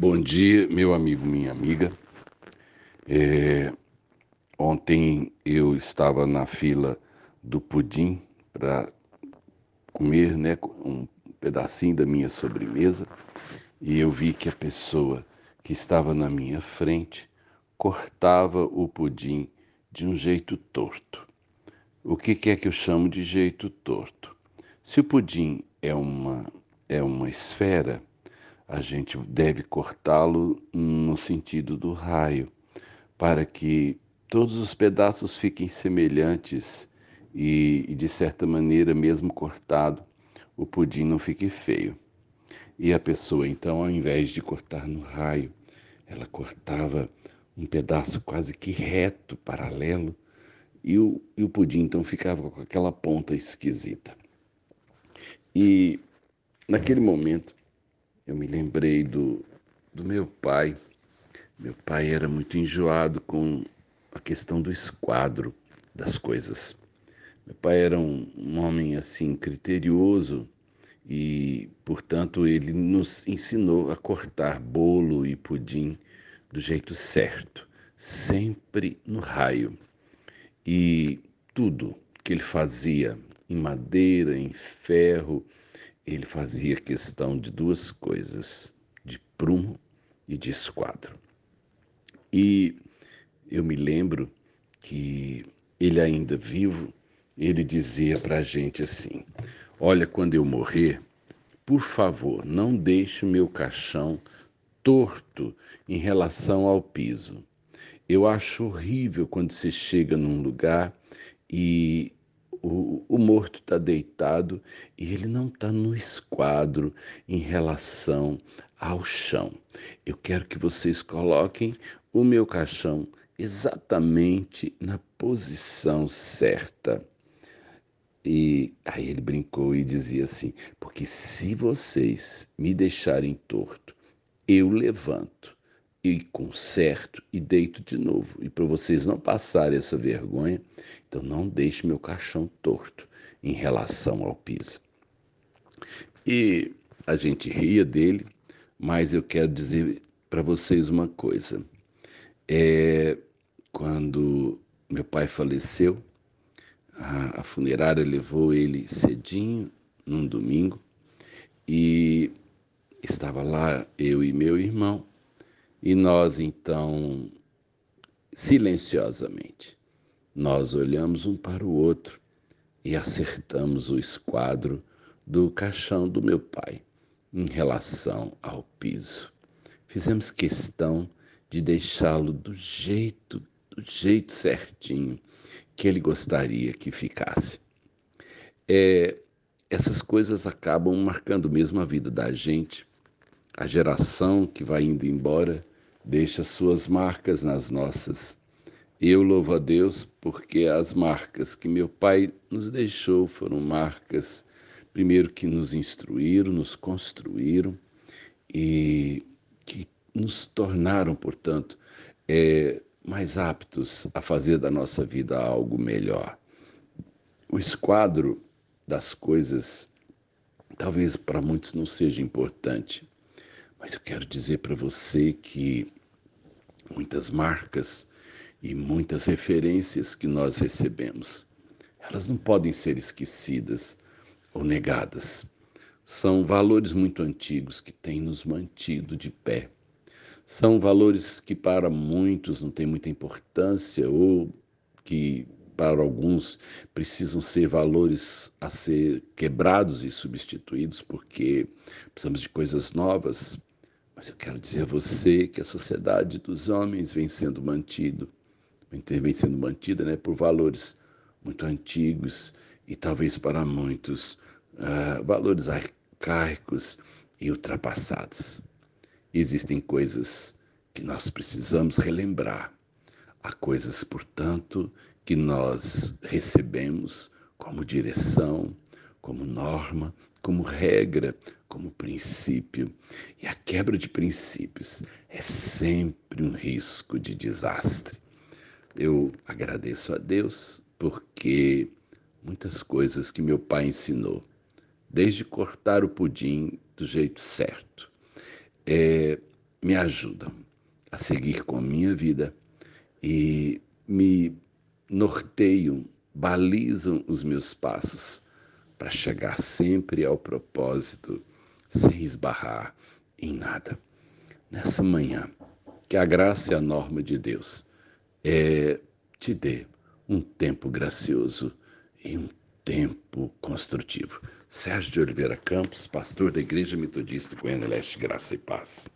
Bom dia, meu amigo, minha amiga. É, ontem eu estava na fila do pudim para comer né, um pedacinho da minha sobremesa e eu vi que a pessoa que estava na minha frente cortava o pudim de um jeito torto. O que, que é que eu chamo de jeito torto? Se o pudim é uma, é uma esfera, a gente deve cortá-lo no sentido do raio, para que todos os pedaços fiquem semelhantes e, de certa maneira, mesmo cortado, o pudim não fique feio. E a pessoa, então, ao invés de cortar no raio, ela cortava um pedaço quase que reto, paralelo, e o, e o pudim então ficava com aquela ponta esquisita. E naquele momento eu me lembrei do, do meu pai. Meu pai era muito enjoado com a questão do esquadro das coisas. Meu pai era um, um homem assim criterioso e, portanto, ele nos ensinou a cortar bolo e pudim do jeito certo, sempre no raio. E tudo que ele fazia em madeira, em ferro, ele fazia questão de duas coisas, de prumo e de esquadro. E eu me lembro que ele ainda vivo, ele dizia para a gente assim: Olha, quando eu morrer, por favor, não deixe o meu caixão torto em relação ao piso. Eu acho horrível quando você chega num lugar e o, morto está deitado e ele não está no esquadro em relação ao chão. Eu quero que vocês coloquem o meu caixão exatamente na posição certa. E aí ele brincou e dizia assim: porque se vocês me deixarem torto, eu levanto e conserto e deito de novo. E para vocês não passarem essa vergonha, então não deixe meu caixão torto em relação ao piso. E a gente ria dele, mas eu quero dizer para vocês uma coisa. É, quando meu pai faleceu, a, a funerária levou ele cedinho, num domingo, e estava lá eu e meu irmão, e nós então, silenciosamente, nós olhamos um para o outro e acertamos o esquadro do caixão do meu pai em relação ao piso. Fizemos questão de deixá-lo do jeito, do jeito certinho que ele gostaria que ficasse. É, essas coisas acabam marcando mesmo a vida da gente. A geração que vai indo embora deixa suas marcas nas nossas. Eu louvo a Deus porque as marcas que meu pai nos deixou foram marcas, primeiro, que nos instruíram, nos construíram e que nos tornaram, portanto, é, mais aptos a fazer da nossa vida algo melhor. O esquadro das coisas talvez para muitos não seja importante, mas eu quero dizer para você que muitas marcas e muitas referências que nós recebemos. Elas não podem ser esquecidas ou negadas. São valores muito antigos que têm nos mantido de pé. São valores que para muitos não têm muita importância ou que para alguns precisam ser valores a ser quebrados e substituídos porque precisamos de coisas novas. Mas eu quero dizer a você que a sociedade dos homens vem sendo mantido vem sendo mantida né, por valores muito antigos e talvez para muitos uh, valores arcaicos e ultrapassados. Existem coisas que nós precisamos relembrar. Há coisas, portanto, que nós recebemos como direção, como norma, como regra, como princípio. E a quebra de princípios é sempre um risco de desastre. Eu agradeço a Deus porque muitas coisas que meu pai ensinou, desde cortar o pudim do jeito certo, é, me ajudam a seguir com a minha vida e me norteiam, balizam os meus passos para chegar sempre ao propósito sem esbarrar em nada. Nessa manhã, que a graça e a norma de Deus é, te dê um tempo gracioso e um tempo construtivo. Sérgio de Oliveira Campos, pastor da Igreja Metodista Goiânia Leste, Graça e Paz.